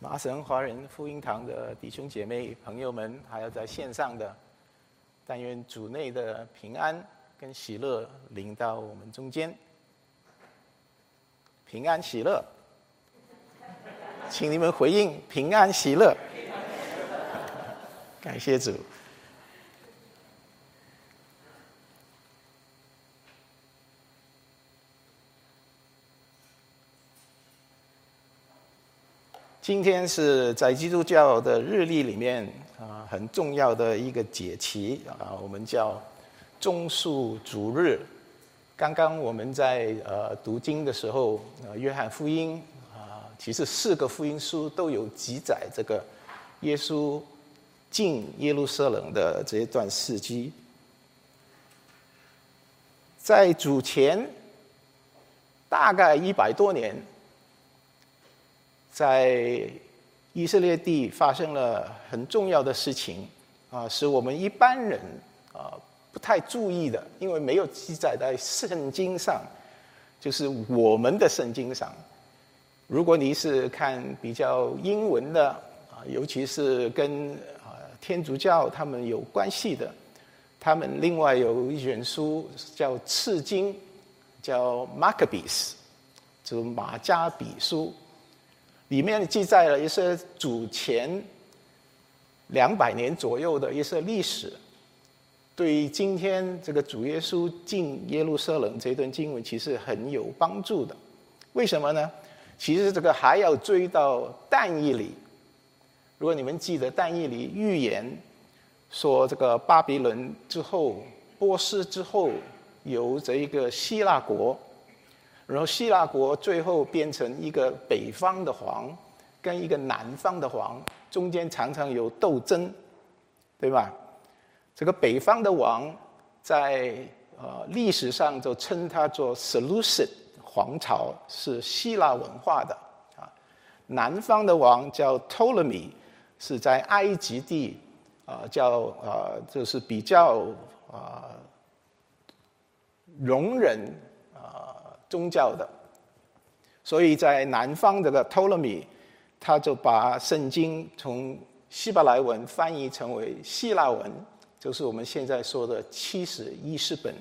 麻省华人福音堂的弟兄姐妹、朋友们，还有在线上的，但愿主内的平安跟喜乐临到我们中间。平安喜乐，请你们回应平安喜乐。感谢主。今天是在基督教的日历里面啊很重要的一个节期啊，我们叫中树主日。刚刚我们在呃读经的时候，呃约翰福音啊，其实四个福音书都有记载这个耶稣进耶路撒冷的这一段事迹。在主前大概一百多年。在以色列地发生了很重要的事情，啊，是我们一般人啊不太注意的，因为没有记载在圣经上，就是我们的圣经上。如果你是看比较英文的啊，尤其是跟啊天主教他们有关系的，他们另外有一卷书叫次经，叫 Maccabees，就马加比书。里面记载了一些主前两百年左右的一些历史，对于今天这个主耶稣进耶路撒冷这段经文，其实很有帮助的。为什么呢？其实这个还要追到但以里。如果你们记得但以里预言说，这个巴比伦之后、波斯之后，有这一个希腊国。然后希腊国最后变成一个北方的皇，跟一个南方的皇中间常常有斗争，对吧？这个北方的王在呃历史上就称他做 Seleucid 皇朝，是希腊文化的啊。南方的王叫 Ptolemy，是在埃及地啊，叫啊就是比较啊容忍。宗教的，所以在南方这个托勒密他就把圣经从希伯来文翻译成为希腊文，就是我们现在说的七十一世本。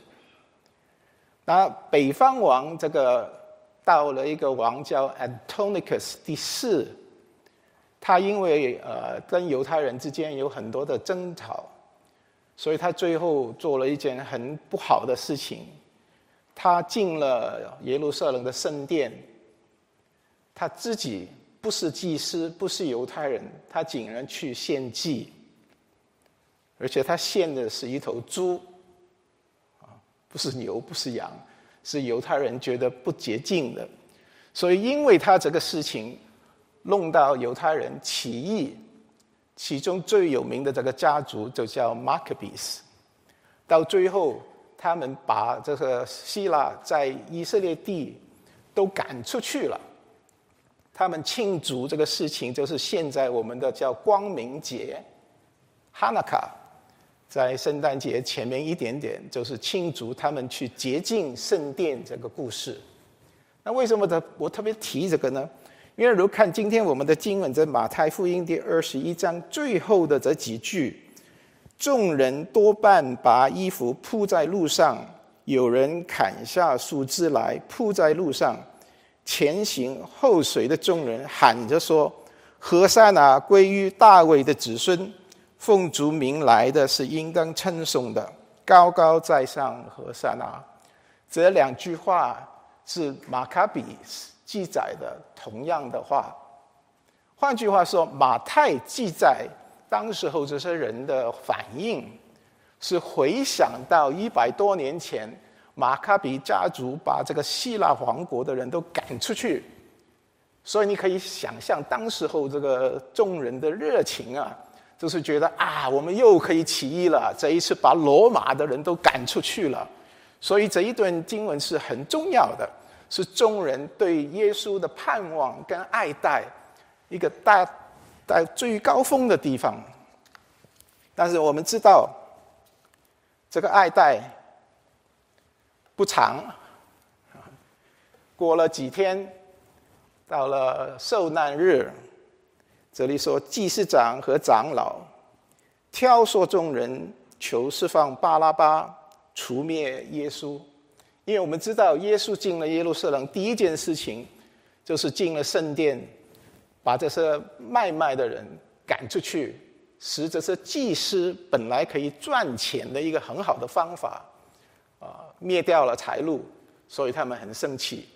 那北方王这个到了一个王叫 Antiochus 第四，他因为呃跟犹太人之间有很多的争吵，所以他最后做了一件很不好的事情。他进了耶路撒冷的圣殿，他自己不是祭司，不是犹太人，他竟然去献祭，而且他献的是一头猪，啊，不是牛，不是羊，是犹太人觉得不洁净的，所以因为他这个事情弄到犹太人起义，其中最有名的这个家族就叫马可比斯到最后。他们把这个希腊在以色列地都赶出去了。他们庆祝这个事情，就是现在我们的叫光明节 （Hanukkah）。在圣诞节前面一点点，就是庆祝他们去洁净圣殿这个故事。那为什么的我特别提这个呢？因为如果看今天我们的经文，在马太福音第二十一章最后的这几句。众人多半把衣服铺在路上，有人砍下树枝来铺在路上。前行后随的众人喊着说：“何塞那归于大卫的子孙，奉主名来的是应当称颂的，高高在上何塞那。”这两句话是马卡比记载的同样的话。换句话说，马太记载。当时候这些人的反应，是回想到一百多年前，马卡比家族把这个希腊王国的人都赶出去，所以你可以想象当时候这个众人的热情啊，就是觉得啊，我们又可以起义了，这一次把罗马的人都赶出去了，所以这一段经文是很重要的，是众人对耶稣的盼望跟爱戴一个大。在最高峰的地方，但是我们知道，这个爱戴不长。过了几天，到了受难日，这里说祭司长和长老挑唆众人求释放巴拉巴，除灭耶稣。因为我们知道，耶稣进了耶路撒冷，第一件事情就是进了圣殿，把这些卖卖的人赶出去，使这些祭司本来可以赚钱的一个很好的方法，啊，灭掉了财路，所以他们很生气。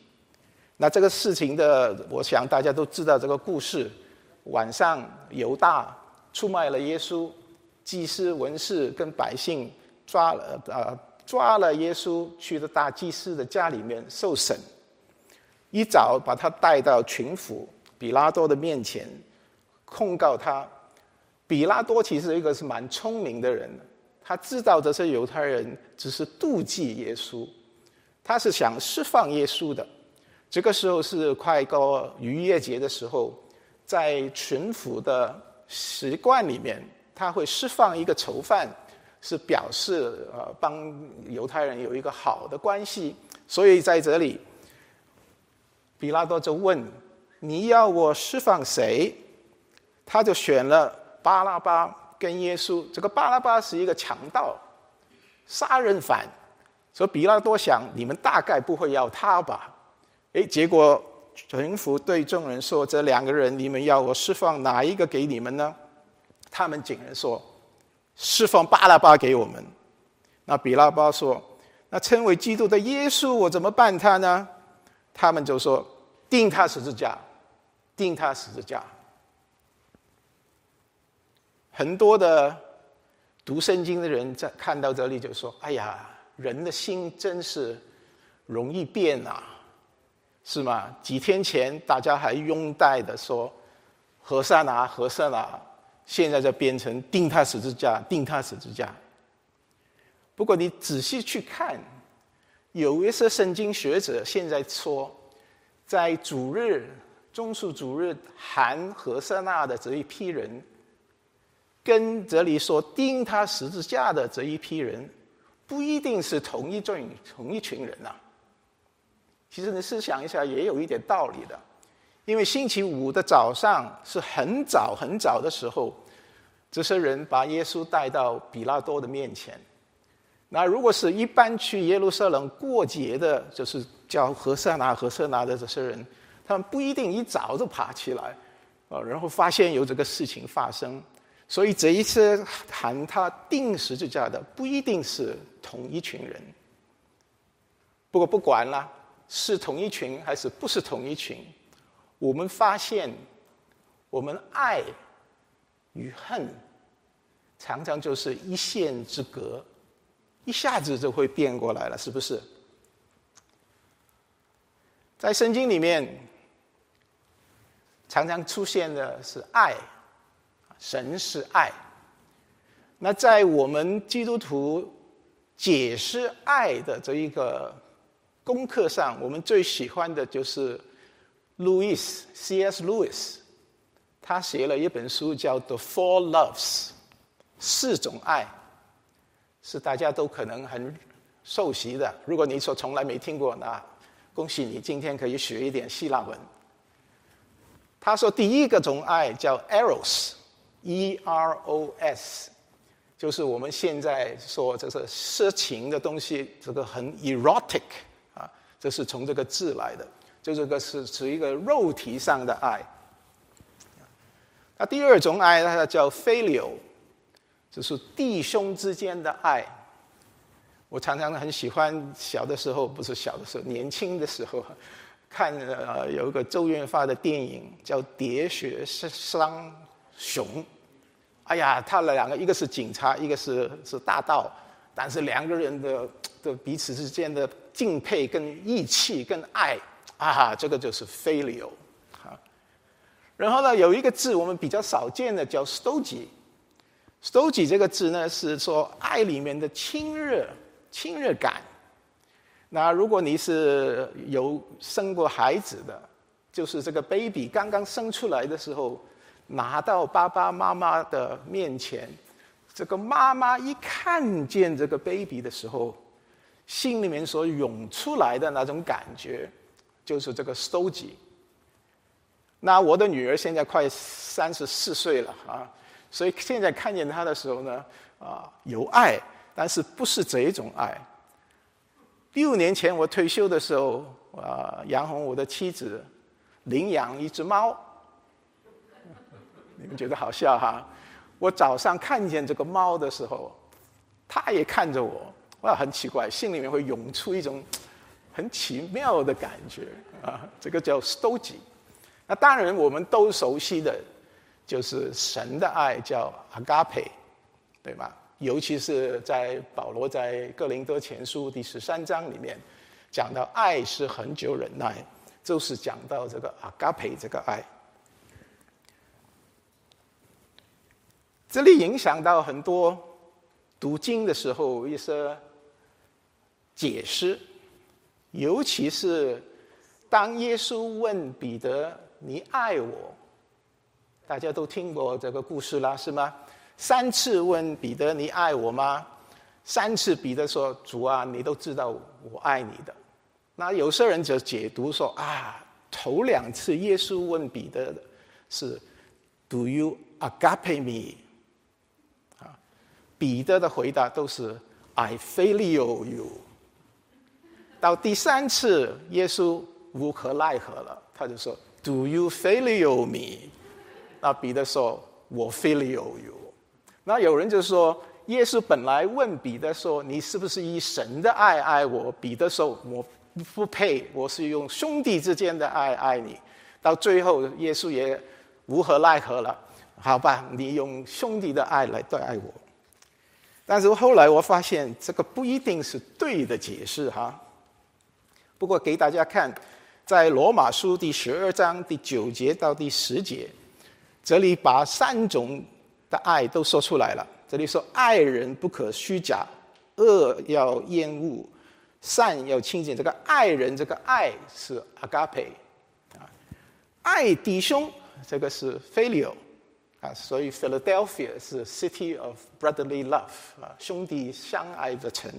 那这个事情的，我想大家都知道这个故事。晚上，犹大出卖了耶稣，祭司、文士跟百姓抓了呃抓了耶稣，去了大祭司的家里面受审。一早把他带到群府比拉多的面前，控告他。比拉多其实一个是蛮聪明的人，他知道这些犹太人只是妒忌耶稣，他是想释放耶稣的。这个时候是快过逾越节的时候，在巡抚的习惯里面，他会释放一个囚犯，是表示呃帮犹太人有一个好的关系。所以在这里，比拉多就问：“你要我释放谁？”他就选了巴拉巴跟耶稣。这个巴拉巴是一个强盗、杀人犯，所以比拉多想：你们大概不会要他吧？哎，结果巡抚对众人说：“这两个人，你们要我释放哪一个给你们呢？”他们竟然说：“释放巴拉巴给我们。”那比拉巴说：“那称为基督的耶稣，我怎么办他呢？”他们就说：“钉他十字架，钉他十字架。”很多的读圣经的人在看到这里就说：“哎呀，人的心真是容易变啊！”是吗？几天前大家还拥戴的说“和善啊，和善啊”，现在就变成钉他十字架，钉他十字架。不过你仔细去看，有一些圣经学者现在说，在主日、中数主日含何塞纳的这一批人，跟这里说钉他十字架的这一批人，不一定是同一阵同一群人呐。其实你试想一下，也有一点道理的，因为星期五的早上是很早很早的时候，这些人把耶稣带到比拉多的面前。那如果是一般去耶路撒冷过节的，就是叫何塞纳、何塞纳的这些人，他们不一定一早就爬起来，啊，然后发现有这个事情发生。所以这一次喊他定十字架的，不一定是同一群人。不过不管了。是同一群还是不是同一群？我们发现，我们爱与恨常常就是一线之隔，一下子就会变过来了，是不是？在圣经里面，常常出现的是爱，神是爱。那在我们基督徒解释爱的这一个。功课上，我们最喜欢的就是路易斯 C.S. 路易斯，他写了一本书叫《The Four Loves》，四种爱，是大家都可能很熟悉的。如果你说从来没听过，那恭喜你，今天可以学一点希腊文。他说第一个种爱叫 Eros，E-R-O-S，就是我们现在说这是色情的东西，这个很 erotic 啊。这是从这个字来的，就这个是指一个肉体上的爱。那第二种爱，它叫 filial，就是弟兄之间的爱。我常常很喜欢小的时候，不是小的时候，年轻的时候，看呃有一个周润发的电影叫《喋血双雄》。哎呀，他们两个一个是警察，一个是是大盗，但是两个人的的彼此之间的。敬佩、跟义气、跟爱啊，这个就是 filial 啊。然后呢，有一个字我们比较少见的叫 storge。storge 这个字呢，是说爱里面的亲热、亲热感。那如果你是有生过孩子的，就是这个 baby 刚刚生出来的时候，拿到爸爸妈妈的面前，这个妈妈一看见这个 baby 的时候。心里面所涌出来的那种感觉，就是这个收集。那我的女儿现在快三十四岁了啊，所以现在看见她的时候呢，啊，有爱，但是不是这种爱。六年前我退休的时候，啊，杨红我的妻子领养一只猫，你们觉得好笑哈？我早上看见这个猫的时候，它也看着我，哇，很奇怪，心里面会涌出一种很奇妙的感觉啊，这个叫 stoji。那当然，我们都熟悉的，就是神的爱叫 agape，对吗？尤其是在保罗在哥林多前书第十三章里面讲到爱是恒久忍耐，就是讲到这个 agape 这个爱。这里影响到很多读经的时候一些解释，尤其是当耶稣问彼得。你爱我，大家都听过这个故事啦，是吗？三次问彼得：“你爱我吗？”三次彼得说：“主啊，你都知道我爱你的。”那有些人就解读说：“啊，头两次耶稣问彼得的是 ‘Do you agape me？’ 啊，彼得的回答都是 ‘I feel you’。到第三次，耶稣无可奈何了，他就说。Do you feel me？那彼得说：“我 feel you。”那有人就说：“耶稣本来问彼得说，你是不是以神的爱爱我？”彼得说：“我不配，我是用兄弟之间的爱爱你。”到最后，耶稣也无可奈何了。好吧，你用兄弟的爱来对爱我。但是后来我发现，这个不一定是对的解释哈。不过给大家看。在罗马书第十二章第九节到第十节，这里把三种的爱都说出来了。这里说爱人不可虚假，恶要厌恶，善要亲近。这个爱人，这个爱是 agape 啊，爱弟兄这个是 filial 啊，所以 Philadelphia 是 city of brotherly love 啊，兄弟相爱的城。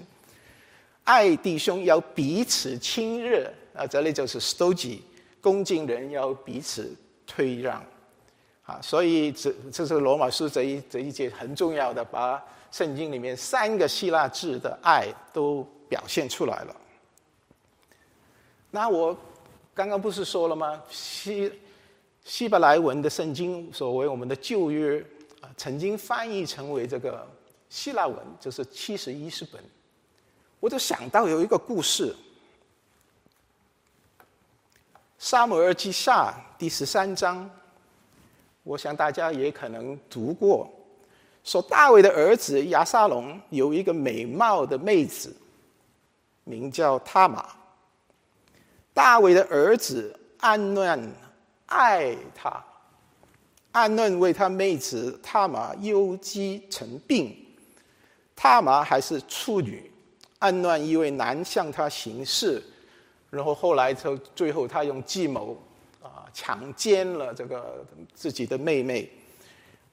爱弟兄要彼此亲热。啊，这里就是 stoji，恭敬人要彼此退让，所以这这是罗马书这一这一节很重要的，把圣经里面三个希腊字的爱都表现出来了。那我刚刚不是说了吗？希希伯来文的圣经，所谓我们的旧约啊，曾经翻译成为这个希腊文，就是七十一十本，我就想到有一个故事。沙姆尔记下第十三章，我想大家也可能读过，说大卫的儿子亚沙龙有一个美貌的妹子，名叫塔玛。大卫的儿子安嫩爱他，安嫩为他妹子塔玛忧积成病，塔玛还是处女，安嫩因为难向他行事。然后后来，就最后他用计谋强奸了这个自己的妹妹，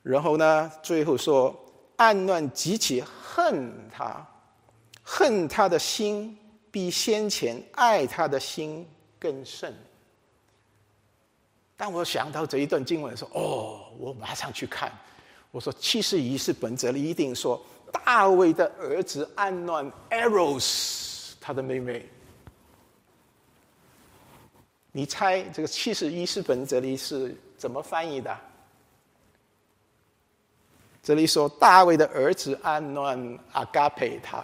然后呢，最后说暗乱极其恨他，恨他的心比先前爱他的心更甚。当我想到这一段经文的时候，哦，我马上去看。我说七十一是本则里一定说大卫的儿子暗乱 Eros 他的妹妹。你猜这个七十一是本这里是怎么翻译的？这里说大卫的儿子安暖阿嘎佩他，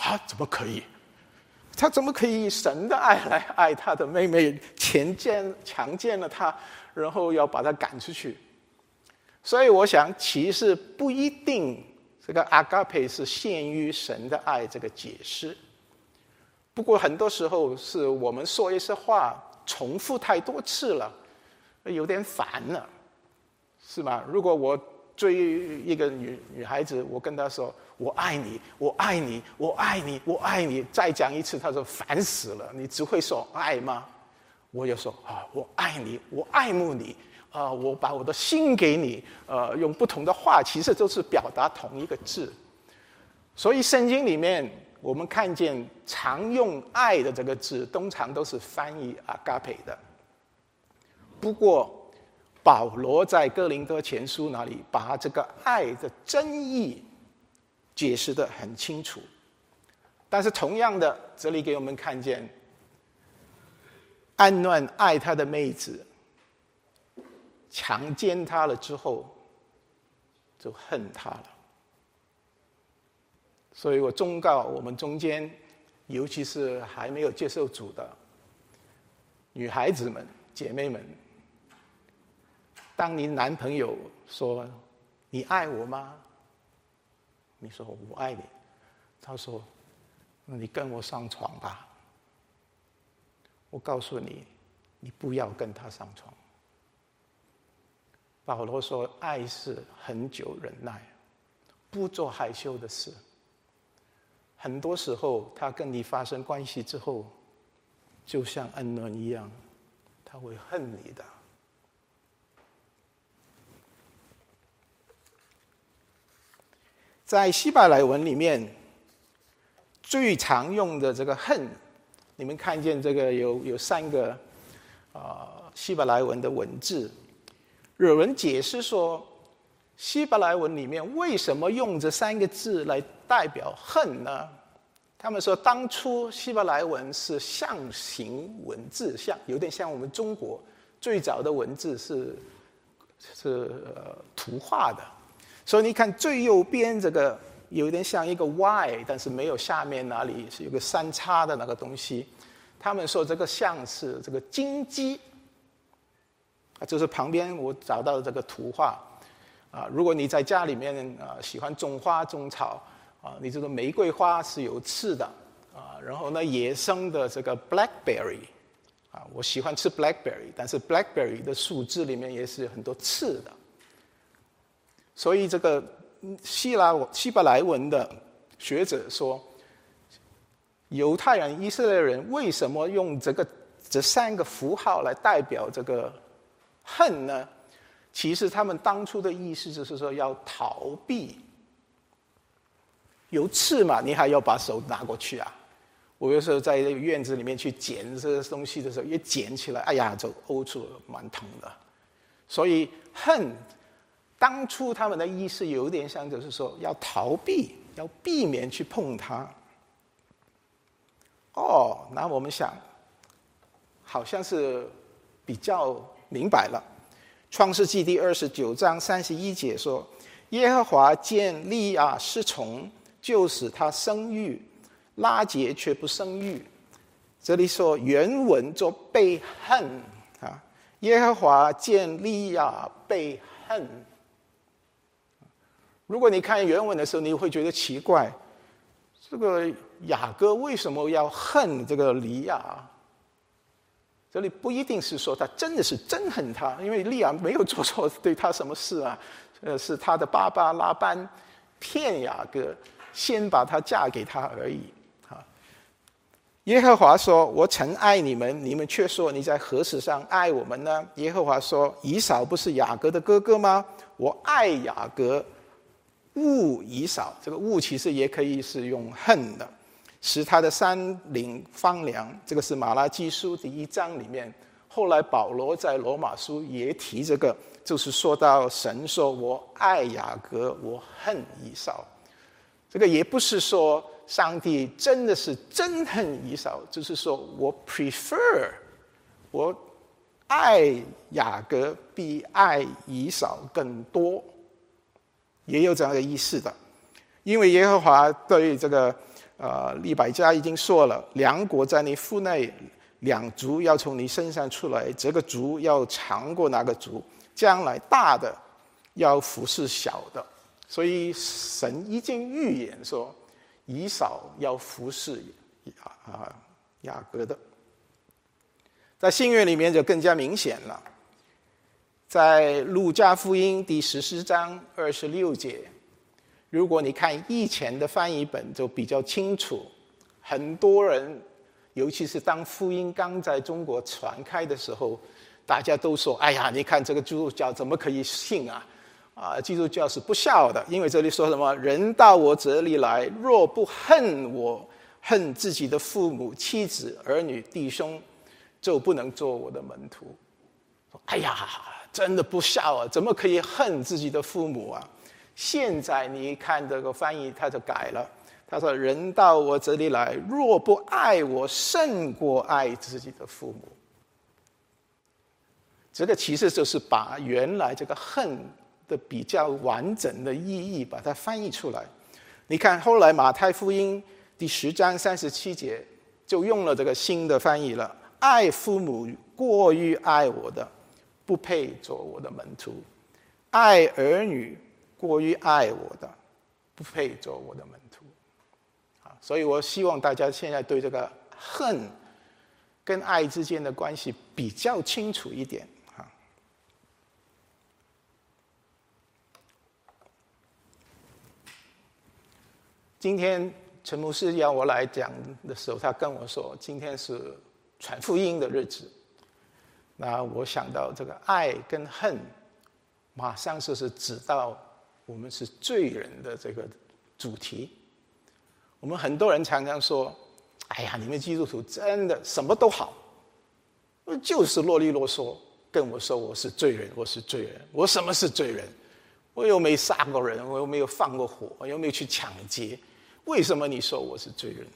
啊，怎么可以？他怎么可以以神的爱来爱他的妹妹？强奸强奸了他，然后要把他赶出去。所以我想，其实不一定这个阿嘎佩是限于神的爱这个解释。不过很多时候是我们说一些话重复太多次了，有点烦了，是吗？如果我追一个女女孩子，我跟她说“我爱你，我爱你，我爱你，我爱你”，再讲一次，她说烦死了，你只会说爱吗？我就说啊，我爱你，我爱慕你，啊，我把我的心给你，呃，用不同的话，其实都是表达同一个字。所以圣经里面。我们看见常用“爱”的这个字，通常都是翻译 “agape” 的。不过，保罗在哥林多前书那里把这个爱的真意解释的很清楚。但是同样的，这里给我们看见，安暖爱他的妹子，强奸他了之后，就恨他了。所以我忠告我们中间，尤其是还没有接受主的女孩子们、姐妹们，当你男朋友说“你爱我吗？”你说“我爱你”，他说。你跟我上床吧。我告诉你，你不要跟他上床。保罗说：“爱是很久忍耐，不做害羞的事。很多时候，他跟你发生关系之后，就像恩伦一样，他会恨你的。”在希伯来文里面。最常用的这个恨，你们看见这个有有三个啊希伯来文的文字。有人解释说，希伯来文里面为什么用这三个字来代表恨呢？他们说，当初希伯来文是象形文字，像有点像我们中国最早的文字是是呃图画的，所以你看最右边这个。有点像一个 Y，但是没有下面哪里是有个三叉的那个东西。他们说这个像是这个金鸡，啊，就是旁边我找到的这个图画。啊，如果你在家里面啊喜欢种花种草，啊，你这个玫瑰花是有刺的，啊，然后呢野生的这个 blackberry，啊，我喜欢吃 blackberry，但是 blackberry 的树枝里面也是很多刺的，所以这个。希腊希伯来文的学者说，犹太人、以色列人为什么用这个这三个符号来代表这个恨呢？其实他们当初的意思就是说要逃避。有刺嘛，你还要把手拿过去啊？我有时候在院子里面去捡这些东西的时候，一捡起来，哎呀，就呕出蛮疼的。所以恨。当初他们的意思有点像，就是说要逃避，要避免去碰它。哦，那我们想，好像是比较明白了。创世纪第二十九章三十一节说：“耶和华见利亚失宠，就使他生育；拉结却不生育。”这里说原文做被恨啊，耶和华见利亚被恨。如果你看原文的时候，你会觉得奇怪，这个雅各为什么要恨这个利亚？这里不一定是说他真的是憎恨他，因为利亚没有做错对他什么事啊，呃，是他的爸爸拉班骗雅各，先把他嫁给他而已。啊，耶和华说：“我曾爱你们，你们却说你在何时上爱我们呢？”耶和华说：“以扫不是雅各的哥哥吗？我爱雅各。”物已少，这个物其实也可以是用恨的，使他的山岭荒凉。这个是马拉基书第一章里面。后来保罗在罗马书也提这个，就是说到神说：“我爱雅各，我恨以扫。”这个也不是说上帝真的是憎恨以扫，就是说我 prefer 我爱雅各比爱以扫更多。也有这样的意思的，因为耶和华对这个呃利百加已经说了，两国在你腹内，两族要从你身上出来，这个族要长过那个族，将来大的要服侍小的，所以神已经预言说，以扫要服侍雅啊雅各的，在新约里面就更加明显了。在路加福音第十四章二十六节，如果你看以前的翻译本，就比较清楚。很多人，尤其是当福音刚在中国传开的时候，大家都说：“哎呀，你看这个基督教怎么可以信啊？啊，基督教是不孝的，因为这里说什么？人到我这里来，若不恨我，恨自己的父母、妻子、儿女、弟兄，就不能做我的门徒。”哎呀，真的不孝啊！怎么可以恨自己的父母啊？”现在你看这个翻译，他就改了。他说：“人到我这里来，若不爱我胜过爱自己的父母。”这个其实就是把原来这个恨的比较完整的意义把它翻译出来。你看，后来马太福音第十章三十七节就用了这个新的翻译了：“爱父母过于爱我的，不配做我的门徒；爱儿女过于爱我的，不配做我的门徒。”啊，所以我希望大家现在对这个恨跟爱之间的关系比较清楚一点。今天陈牧师要我来讲的时候，他跟我说：“今天是传福音的日子。”那我想到这个爱跟恨，马上就是指到我们是罪人的这个主题。我们很多人常常说：“哎呀，你们基督徒真的什么都好，就是啰里啰嗦跟我说我是罪人，我是罪人，我什么是罪人？我又没杀过人，我又没有放过火，我又没有去抢劫。”为什么你说我是罪人？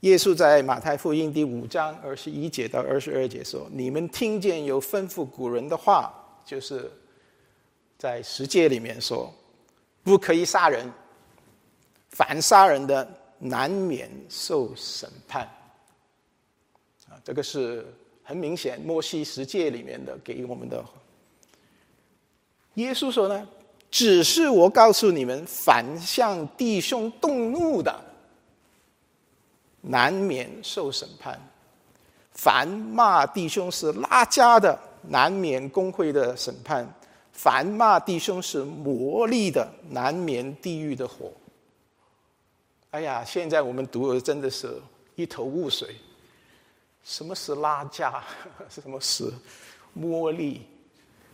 耶稣在马太福音第五章二十一节到二十二节说：“你们听见有吩咐古人的话，就是在十诫里面说，不可以杀人，凡杀人的难免受审判。”啊，这个是很明显，摩西十诫里面的给我们的。耶稣说呢？只是我告诉你们，反向弟兄动怒的，难免受审判；凡骂弟兄是拉家的，难免工会的审判；凡骂弟兄是魔力的，难免地狱的火。哎呀，现在我们读的真的是一头雾水，什么是拉家？什么是魔力？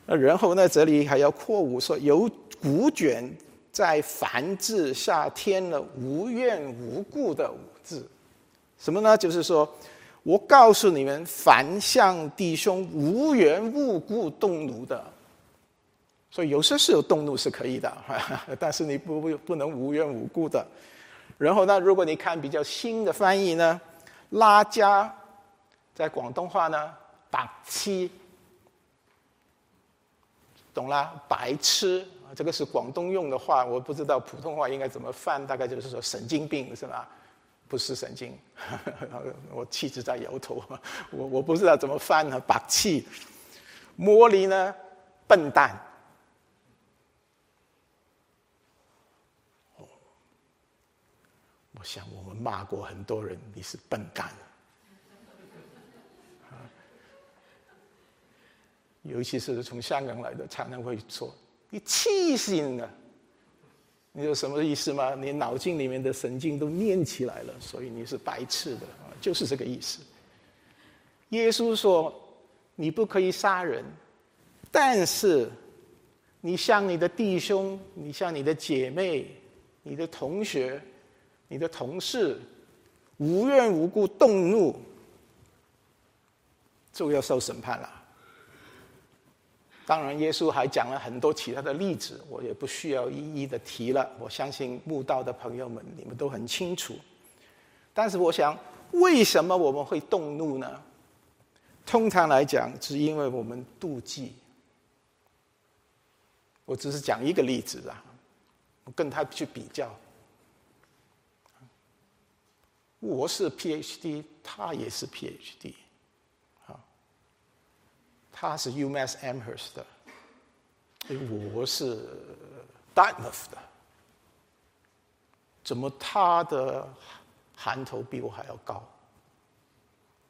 那然后呢？这里还要括弧说有。古卷在凡字下添了无缘无故的五字，什么呢？就是说我告诉你们，凡向弟兄无缘无故动怒的，所以有些时候动怒是可以的，但是你不不不能无缘无故的。然后呢，如果你看比较新的翻译呢，拉加在广东话呢，白痴，懂啦？白痴。这个是广东用的话，我不知道普通话应该怎么翻，大概就是说神经病是吧？不是神经，我气质在摇头，我我不知道怎么翻呢？把气，魔力呢？笨蛋。我想我们骂过很多人，你是笨蛋。尤其是从香港来的，常常会说。你气醒了，你有什么意思吗？你脑筋里面的神经都念起来了，所以你是白痴的，就是这个意思。耶稣说：“你不可以杀人，但是你向你的弟兄、你向你的姐妹、你的同学、你的同事无缘无故动怒，就要受审判了。”当然，耶稣还讲了很多其他的例子，我也不需要一一的提了。我相信慕道的朋友们，你们都很清楚。但是，我想，为什么我们会动怒呢？通常来讲，是因为我们妒忌。我只是讲一个例子啊，我跟他去比较。我是 PhD，他也是 PhD 啊。他是 UMass Amherst 的，我是 Dartmouth 的，怎么他的含头比我还要高？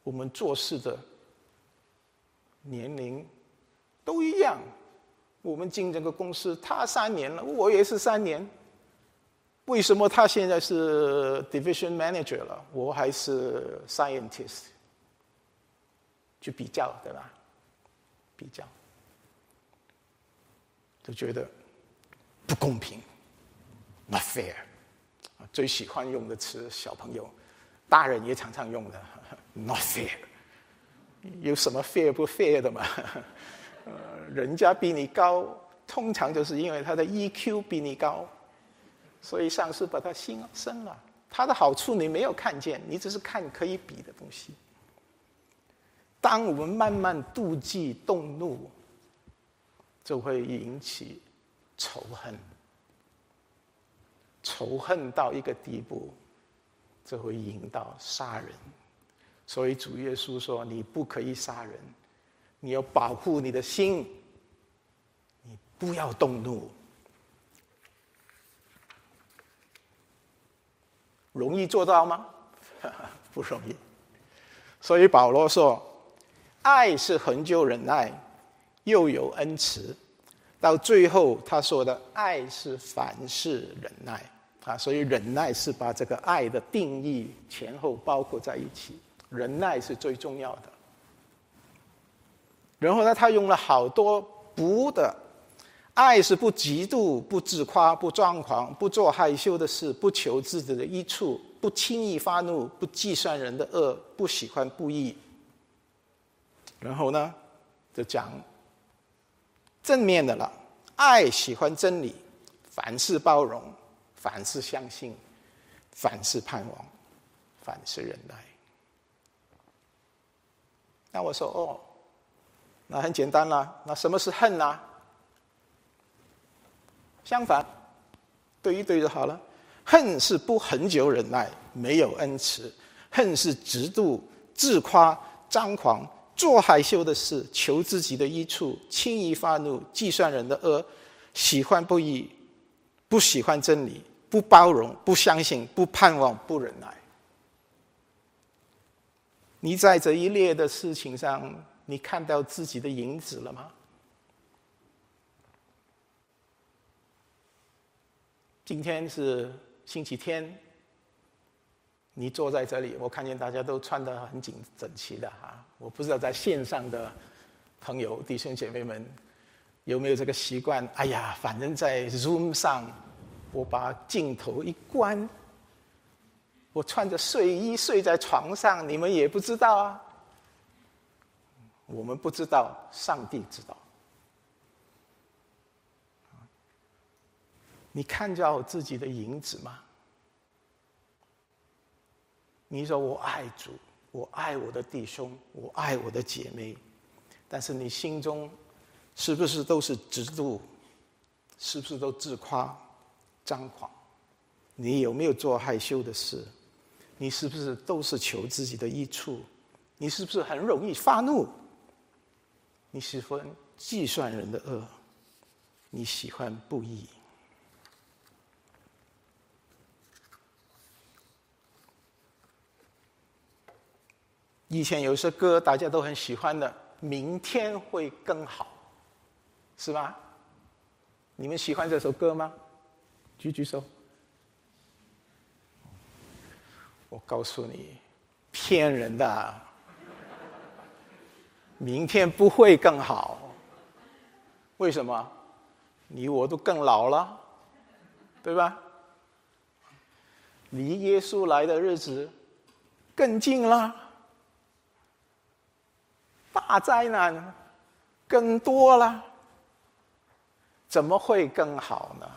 我们做事的年龄都一样，我们进这个公司，他三年了，我也是三年，为什么他现在是 Division Manager 了，我还是 Scientist？去比较，对吧？比较，就觉得不公平，not fair。最喜欢用的词，小朋友、大人也常常用的，not fair。有什么 fair 不 fair 的嘛？呃，人家比你高，通常就是因为他的 EQ 比你高，所以上司把他心生了。他的好处你没有看见，你只是看可以比的东西。当我们慢慢妒忌、动怒，就会引起仇恨，仇恨到一个地步，就会引到杀人。所以主耶稣说：“你不可以杀人，你要保护你的心，你不要动怒。”容易做到吗？不容易。所以保罗说：“爱是恒久忍耐，又有恩慈。”到最后他说的“爱是凡事忍耐”啊，所以忍耐是把这个爱的定义前后包括在一起。忍耐是最重要的。然后呢，他用了好多“不”的。爱是不嫉妒、不自夸、不张狂、不做害羞的事、不求自己的益处、不轻易发怒、不计算人的恶、不喜欢不义。然后呢，就讲正面的了。爱喜欢真理，凡事包容，凡事相信，凡事盼望，凡事忍耐。那我说哦，那很简单啦。那什么是恨呢？相反，对一对就好了。恨是不恒久忍耐，没有恩慈；恨是嫉妒、自夸、张狂，做害羞的事，求自己的益处，轻易发怒，计算人的恶，喜欢不义，不喜欢真理，不包容，不相信，不盼望，不忍耐。你在这一列的事情上，你看到自己的影子了吗？今天是星期天，你坐在这里，我看见大家都穿得很紧整齐的哈。我不知道在线上的朋友弟兄姐妹们有没有这个习惯？哎呀，反正在 Zoom 上，我把镜头一关，我穿着睡衣睡在床上，你们也不知道啊。我们不知道，上帝知道。你看到自己的影子吗？你说我爱主，我爱我的弟兄，我爱我的姐妹，但是你心中是不是都是嫉妒？是不是都自夸、张狂？你有没有做害羞的事？你是不是都是求自己的益处？你是不是很容易发怒？你喜欢计算人的恶？你喜欢不义？以前有一首歌大家都很喜欢的，《明天会更好》，是吧？你们喜欢这首歌吗？举举手。我告诉你，骗人的，明天不会更好。为什么？你我都更老了，对吧？离耶稣来的日子更近了。大灾难更多了，怎么会更好呢？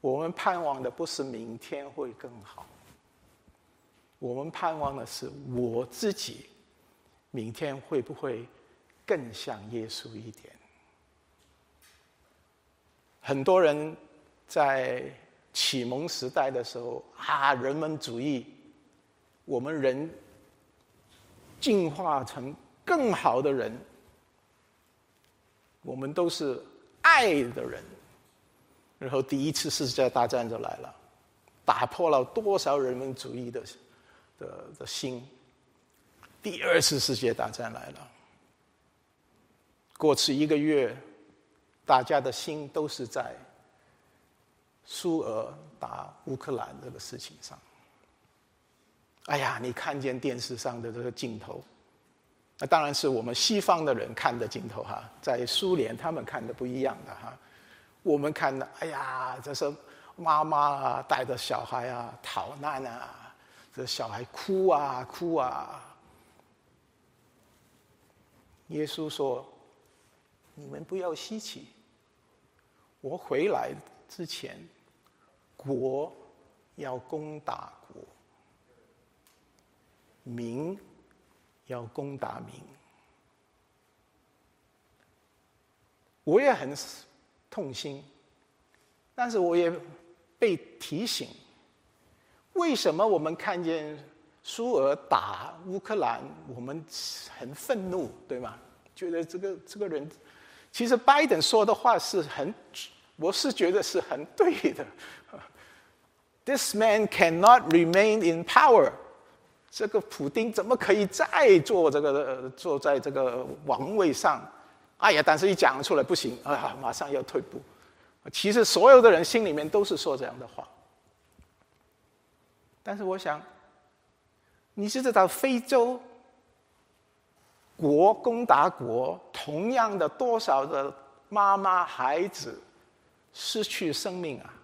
我们盼望的不是明天会更好，我们盼望的是我自己明天会不会更像耶稣一点？很多人在启蒙时代的时候啊，人文主义，我们人进化成。更好的人，我们都是爱的人。然后第一次世界大战就来了，打破了多少人文主义的的的心。第二次世界大战来了，过去一个月，大家的心都是在苏俄打乌克兰这个事情上。哎呀，你看见电视上的这个镜头。那当然是我们西方的人看的镜头哈，在苏联他们看的不一样的哈。我们看的，哎呀，这是妈妈啊带着小孩啊逃难啊，这小孩哭啊哭啊。耶稣说：“你们不要稀奇，我回来之前，国要攻打国，民要攻打民。”我也很痛心，但是我也被提醒：为什么我们看见苏俄打乌克兰，我们很愤怒，对吗？觉得这个这个人，其实拜登说的话是很，我是觉得是很对的。This man cannot remain in power。这个普丁怎么可以再坐这个坐在这个王位上？哎呀！但是一讲出来不行，啊，马上要退步。其实所有的人心里面都是说这样的话。但是我想，你是知道非洲国攻打国，同样的多少的妈妈孩子失去生命啊？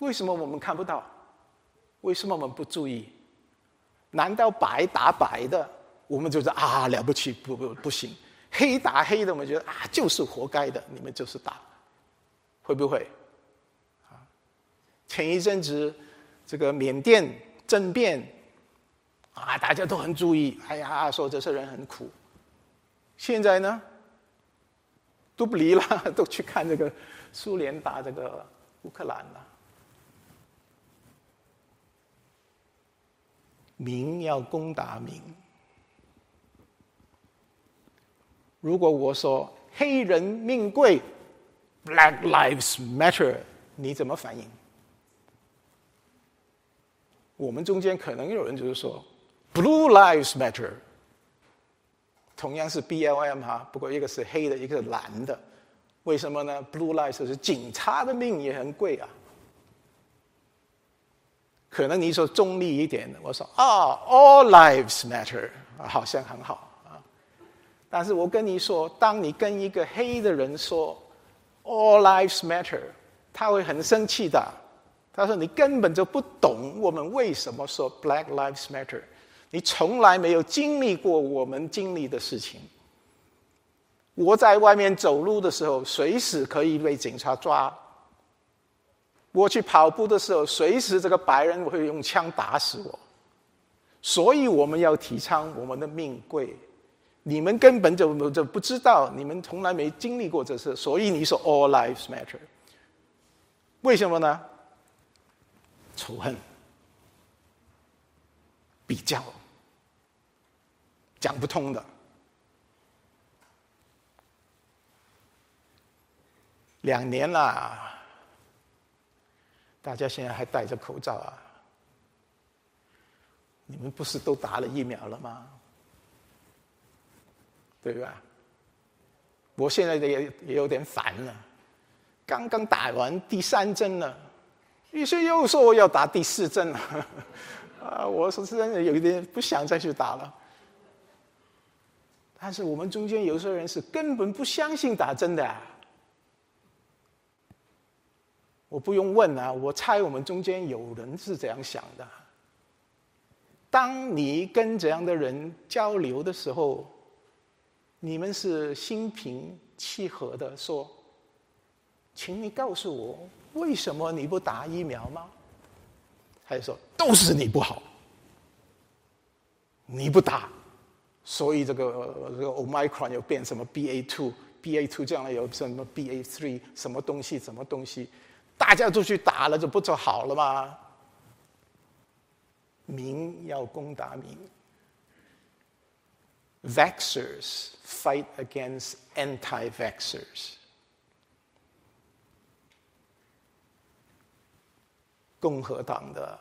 为什么我们看不到？为什么我们不注意？难道白打白的，我们就是啊了不起？不不不行。黑打黑的，我们觉得啊，就是活该的，你们就是打，会不会？啊，前一阵子这个缅甸政变，啊，大家都很注意，哎呀，说这些人很苦。现在呢，都不理了，都去看这个苏联打这个乌克兰了。民要攻打民。如果我说黑人命贵，Black Lives Matter，你怎么反应？我们中间可能有人就是说，Blue Lives Matter，同样是 B L M 哈，不过一个是黑的，一个是蓝的，为什么呢？Blue Lives 是警察的命也很贵啊。可能你说中立一点的，我说啊，All Lives Matter，好像很好啊。但是我跟你说，当你跟一个黑的人说 “All lives matter”，他会很生气的。他说：“你根本就不懂我们为什么说 ‘Black lives matter’，你从来没有经历过我们经历的事情。我在外面走路的时候，随时可以被警察抓；我去跑步的时候，随时这个白人会用枪打死我。所以我们要提倡我们的命贵。”你们根本就就不知道，你们从来没经历过这事，所以你说 “all lives matter”，为什么呢？仇恨、比较、讲不通的。两年了，大家现在还戴着口罩啊？你们不是都打了疫苗了吗？对吧？我现在的也也有点烦了，刚刚打完第三针了，于是又说我要打第四针了，啊，我是真的有一点不想再去打了。但是我们中间有些人是根本不相信打针的，我不用问啊，我猜我们中间有人是怎样想的。当你跟这样的人交流的时候，你们是心平气和的说，请你告诉我，为什么你不打疫苗吗？还是说都是你不好，你不打，所以这个这个 Omicron 又变什么 BA two，BA two 将来有什么 BA three 什么东西什么东西，大家都去打了，这不就好了吗？民要攻打民。Vaxers fight against anti-vaxers。共和党的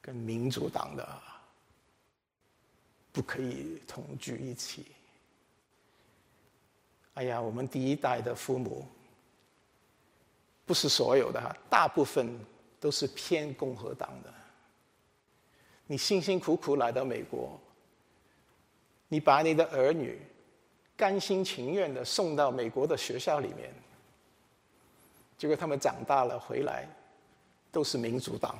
跟民主党的不可以同居一起。哎呀，我们第一代的父母，不是所有的哈，大部分都是偏共和党的。你辛辛苦苦来到美国，你把你的儿女甘心情愿的送到美国的学校里面，结果他们长大了回来都是民主党，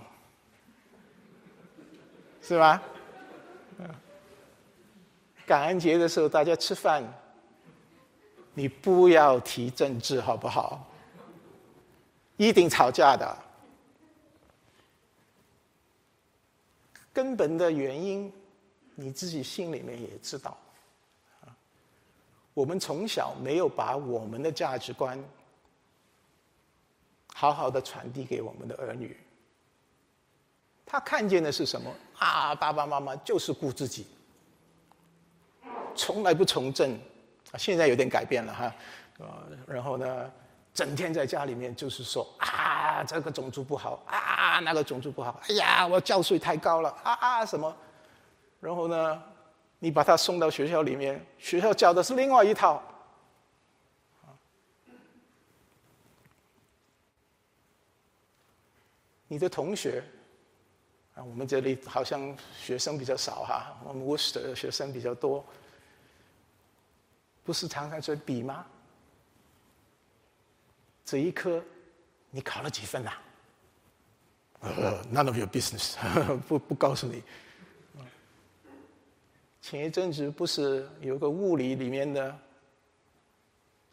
是吧？感恩节的时候大家吃饭，你不要提政治好不好？一定吵架的。根本的原因，你自己心里面也知道。我们从小没有把我们的价值观好好的传递给我们的儿女。他看见的是什么？啊，爸爸妈妈就是顾自己，从来不从政。现在有点改变了哈。啊，然后呢，整天在家里面就是说啊，这个种族不好啊，那个种族不好。哎呀，我教税太高了啊啊什么？然后呢？你把他送到学校里面，学校教的是另外一套。你的同学啊，我们这里好像学生比较少哈，我们 w o r s t 的学生比较多，不是常常在比吗？这一科你考了几分呐？呃，None of your business，不不告诉你。前一阵子不是有个物理里面的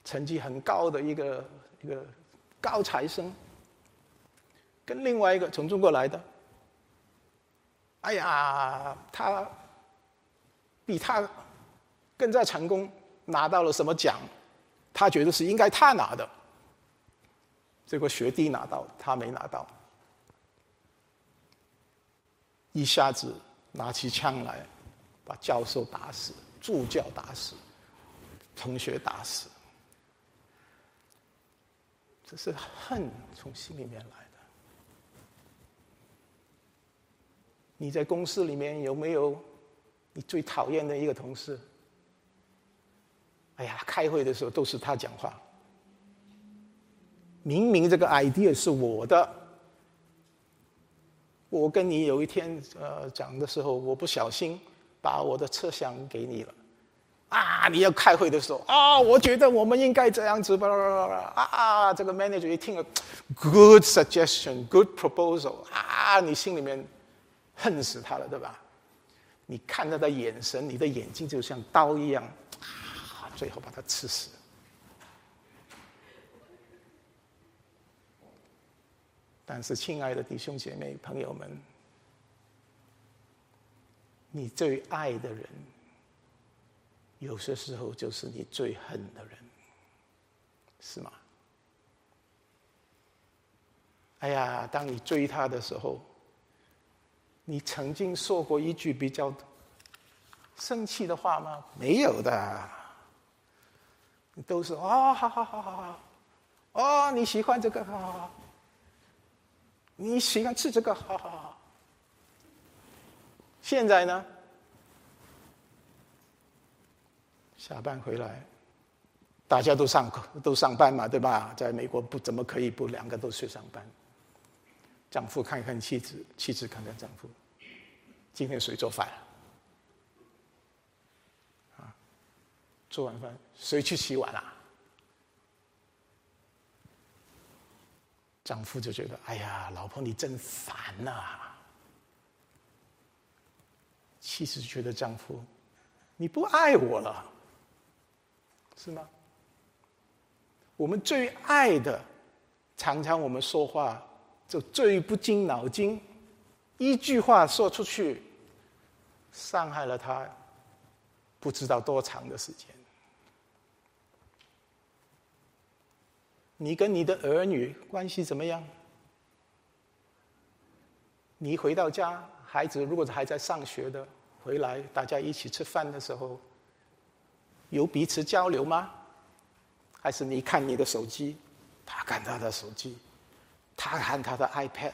成绩很高的一个一个高材生，跟另外一个从中国来的，哎呀，他比他更加成功，拿到了什么奖？他觉得是应该他拿的，结果学弟拿到，他没拿到，一下子拿起枪来。把教授打死，助教打死，同学打死，这是恨从心里面来的。你在公司里面有没有你最讨厌的一个同事？哎呀，开会的时候都是他讲话，明明这个 idea 是我的，我跟你有一天呃讲的时候，我不小心。把我的车厢给你了，啊！你要开会的时候啊，我觉得我们应该这样子，吧啦啦啦啊！这个 manager 一听了，good suggestion，good proposal，啊！你心里面恨死他了，对吧？你看他的眼神，你的眼睛就像刀一样，啊！最后把他刺死。但是，亲爱的弟兄姐妹、朋友们。你最爱的人，有些时候就是你最恨的人，是吗？哎呀，当你追他的时候，你曾经说过一句比较生气的话吗？没有的，都是哦，好好好好好，哦，你喜欢这个，好好好，你喜欢吃这个，好好好。现在呢？下班回来，大家都上课都上班嘛，对吧？在美国不怎么可以不两个都去上班。丈夫看看妻子，妻子看看丈夫，今天谁做饭？啊，做完饭谁去洗碗啊？丈夫就觉得，哎呀，老婆你真烦呐。妻子觉得丈夫，你不爱我了，是吗？我们最爱的，常常我们说话就最不经脑筋，一句话说出去，伤害了他，不知道多长的时间。你跟你的儿女关系怎么样？你回到家，孩子如果还在上学的。回来，大家一起吃饭的时候，有彼此交流吗？还是你看你的手机，他看他的手机，他看他的 iPad，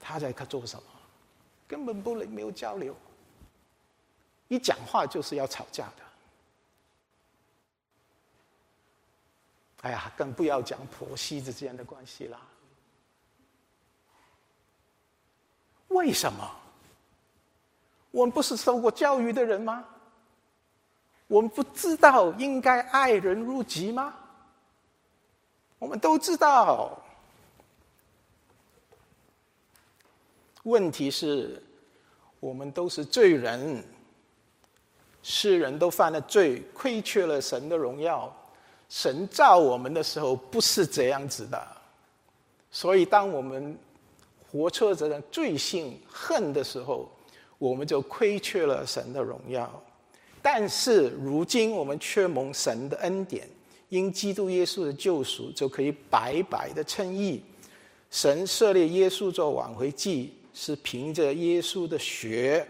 他在做什么？根本不能没有交流，一讲话就是要吵架的。哎呀，更不要讲婆媳之间的关系了。为什么？我们不是受过教育的人吗？我们不知道应该爱人如己吗？我们都知道。问题是，我们都是罪人，世人都犯了罪，亏缺了神的荣耀。神造我们的时候不是这样子的，所以当我们活出这种罪性恨的时候，我们就亏缺了神的荣耀。但是如今我们却蒙神的恩典，因基督耶稣的救赎，就可以白白的称义。神设立耶稣做挽回祭，是凭着耶稣的血，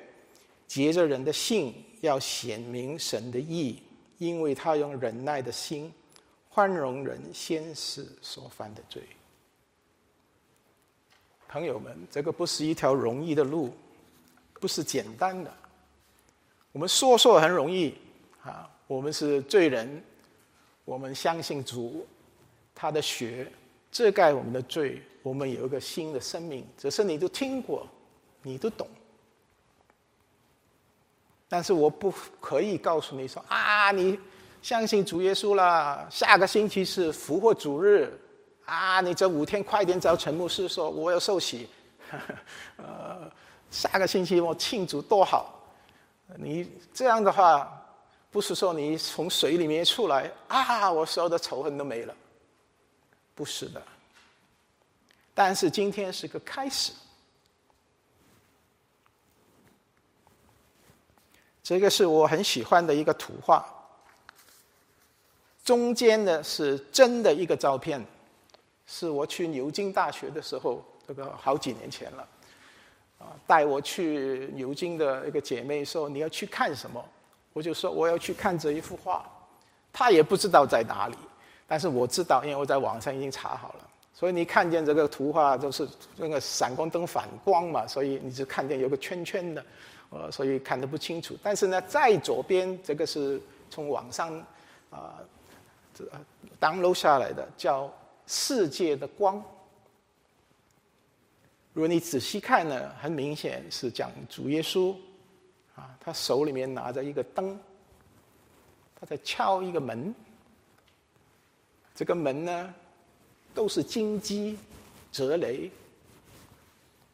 结着人的性，要显明神的义，因为他用忍耐的心。宽容人先世所犯的罪，朋友们，这个不是一条容易的路，不是简单的。我们说说很容易啊，我们是罪人，我们相信主，他的血遮盖我们的罪，我们有一个新的生命。只是你都听过，你都懂，但是我不可以告诉你说啊，你。相信主耶稣了。下个星期是复活主日，啊，你这五天快点找陈牧师说我要受洗，呃，下个星期我庆祝多好。你这样的话，不是说你从水里面出来啊，我所有的仇恨都没了，不是的。但是今天是个开始，这个是我很喜欢的一个图画。中间呢是真的一个照片，是我去牛津大学的时候，这个好几年前了，啊，带我去牛津的一个姐妹说你要去看什么，我就说我要去看这一幅画，她也不知道在哪里，但是我知道，因为我在网上已经查好了，所以你看见这个图画就是那个闪光灯反光嘛，所以你就看见有个圈圈的，呃，所以看得不清楚。但是呢，在左边这个是从网上啊。Download 下来的叫世界的光。如果你仔细看呢，很明显是讲主耶稣，啊，他手里面拿着一个灯，他在敲一个门。这个门呢，都是金鸡折雷。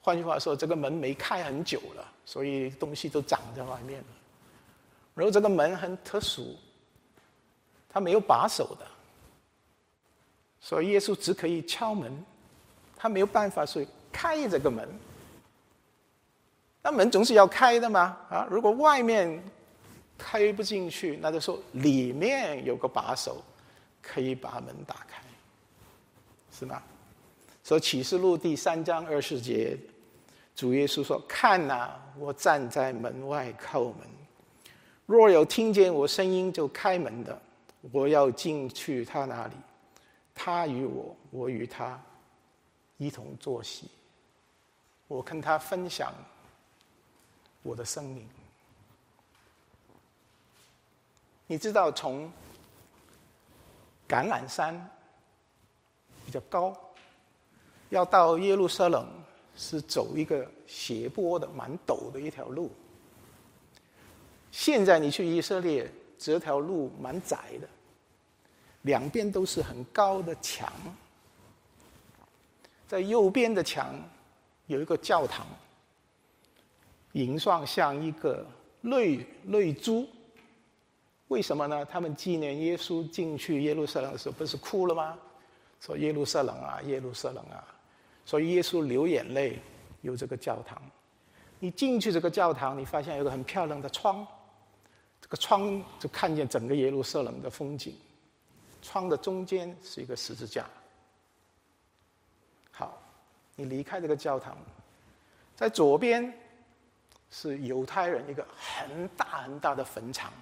换句话说，这个门没开很久了，所以东西都长在外面了。然后这个门很特殊。他没有把手的，所以耶稣只可以敲门，他没有办法去开这个门。那门总是要开的嘛，啊，如果外面开不进去，那就说里面有个把手可以把门打开，是吗？所以启示录第三章二十节，主耶稣说：“看呐，我站在门外叩门，若有听见我声音就开门的。”我要进去他那里，他与我，我与他一同坐席。我跟他分享我的生命。你知道，从橄榄山比较高，要到耶路撒冷是走一个斜坡的、蛮陡的一条路。现在你去以色列，这条路蛮窄的。两边都是很高的墙，在右边的墙有一个教堂，形状像一个泪泪珠。为什么呢？他们纪念耶稣进去耶路撒冷的时候，不是哭了吗？说耶路撒冷啊，耶路撒冷啊，所以耶稣流眼泪。有这个教堂，你进去这个教堂，你发现有个很漂亮的窗，这个窗就看见整个耶路撒冷的风景。窗的中间是一个十字架。好，你离开这个教堂，在左边是犹太人一个很大很大的坟场，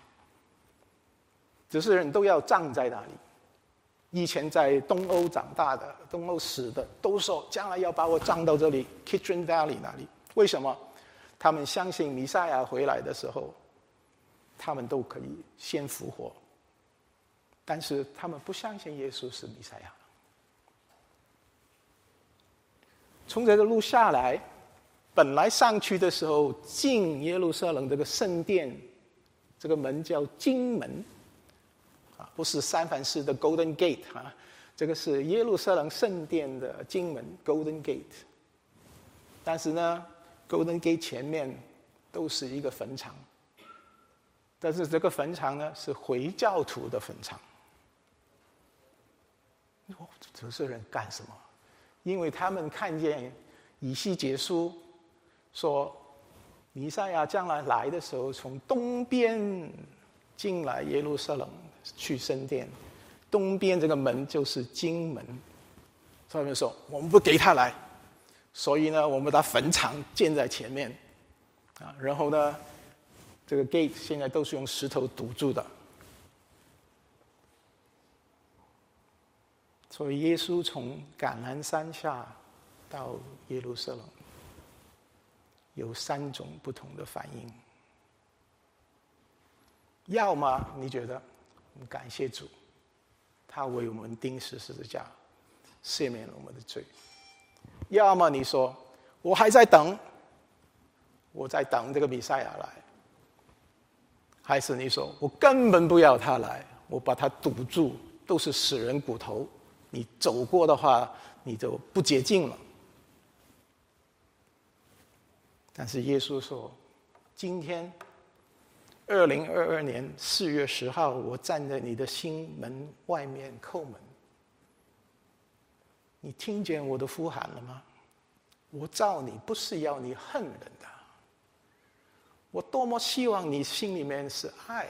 只是人都要葬在那里。以前在东欧长大的、东欧死的，都说将来要把我葬到这里，Kitchen Valley 那里。为什么？他们相信弥赛亚回来的时候，他们都可以先复活。但是他们不相信耶稣是弥赛亚。从这个路下来，本来上去的时候进耶路撒冷这个圣殿，这个门叫金门，啊，不是三藩市的 Golden Gate 啊，这个是耶路撒冷圣殿的金门 Golden Gate。但是呢，Golden Gate 前面都是一个坟场。但是这个坟场呢，是回教徒的坟场。这些人干什么？因为他们看见以西结书说，弥赛亚将来来的时候，从东边进来耶路撒冷去圣殿，东边这个门就是金门。他们说：“我们不给他来，所以呢，我们把坟场建在前面，啊，然后呢，这个 gate 现在都是用石头堵住的。所以耶稣从橄榄山下到耶路撒冷，有三种不同的反应：要么你觉得感谢主，他为我们钉死十字架。”赦免了我们的罪。要么你说我还在等，我在等这个比赛亚来；还是你说我根本不要他来，我把他堵住，都是死人骨头，你走过的话你就不洁净了。但是耶稣说，今天二零二二年四月十号，我站在你的心门外面叩门。你听见我的呼喊了吗？我造你不是要你恨人的。我多么希望你心里面是爱，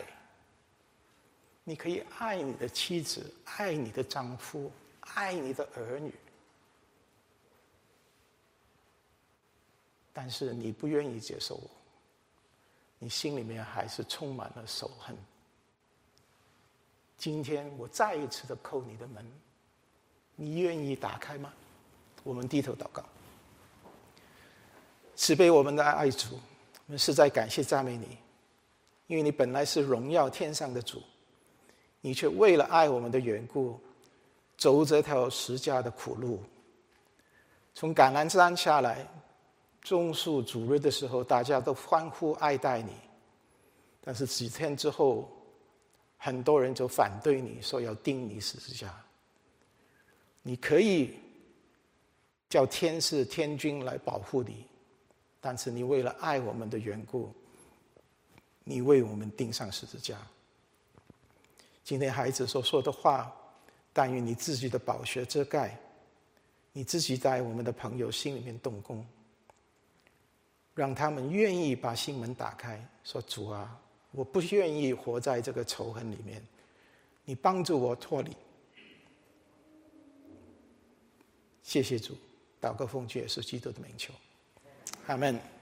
你可以爱你的妻子，爱你的丈夫，爱你的儿女。但是你不愿意接受我，你心里面还是充满了仇恨。今天我再一次的叩你的门。你愿意打开吗？我们低头祷告，慈悲我们的爱主，我们实在感谢赞美你，因为你本来是荣耀天上的主，你却为了爱我们的缘故，走这条十架的苦路，从橄榄山下来，种树主日的时候，大家都欢呼爱戴你，但是几天之后，很多人就反对你说要钉你十字架。你可以叫天使天君来保护你，但是你为了爱我们的缘故，你为我们钉上十字架。今天孩子所说的话，但愿你自己的宝血遮盖，你自己在我们的朋友心里面动工，让他们愿意把心门打开，说主啊，我不愿意活在这个仇恨里面，你帮助我脱离。谢谢主，祷告奉主也是基督的名求，阿门。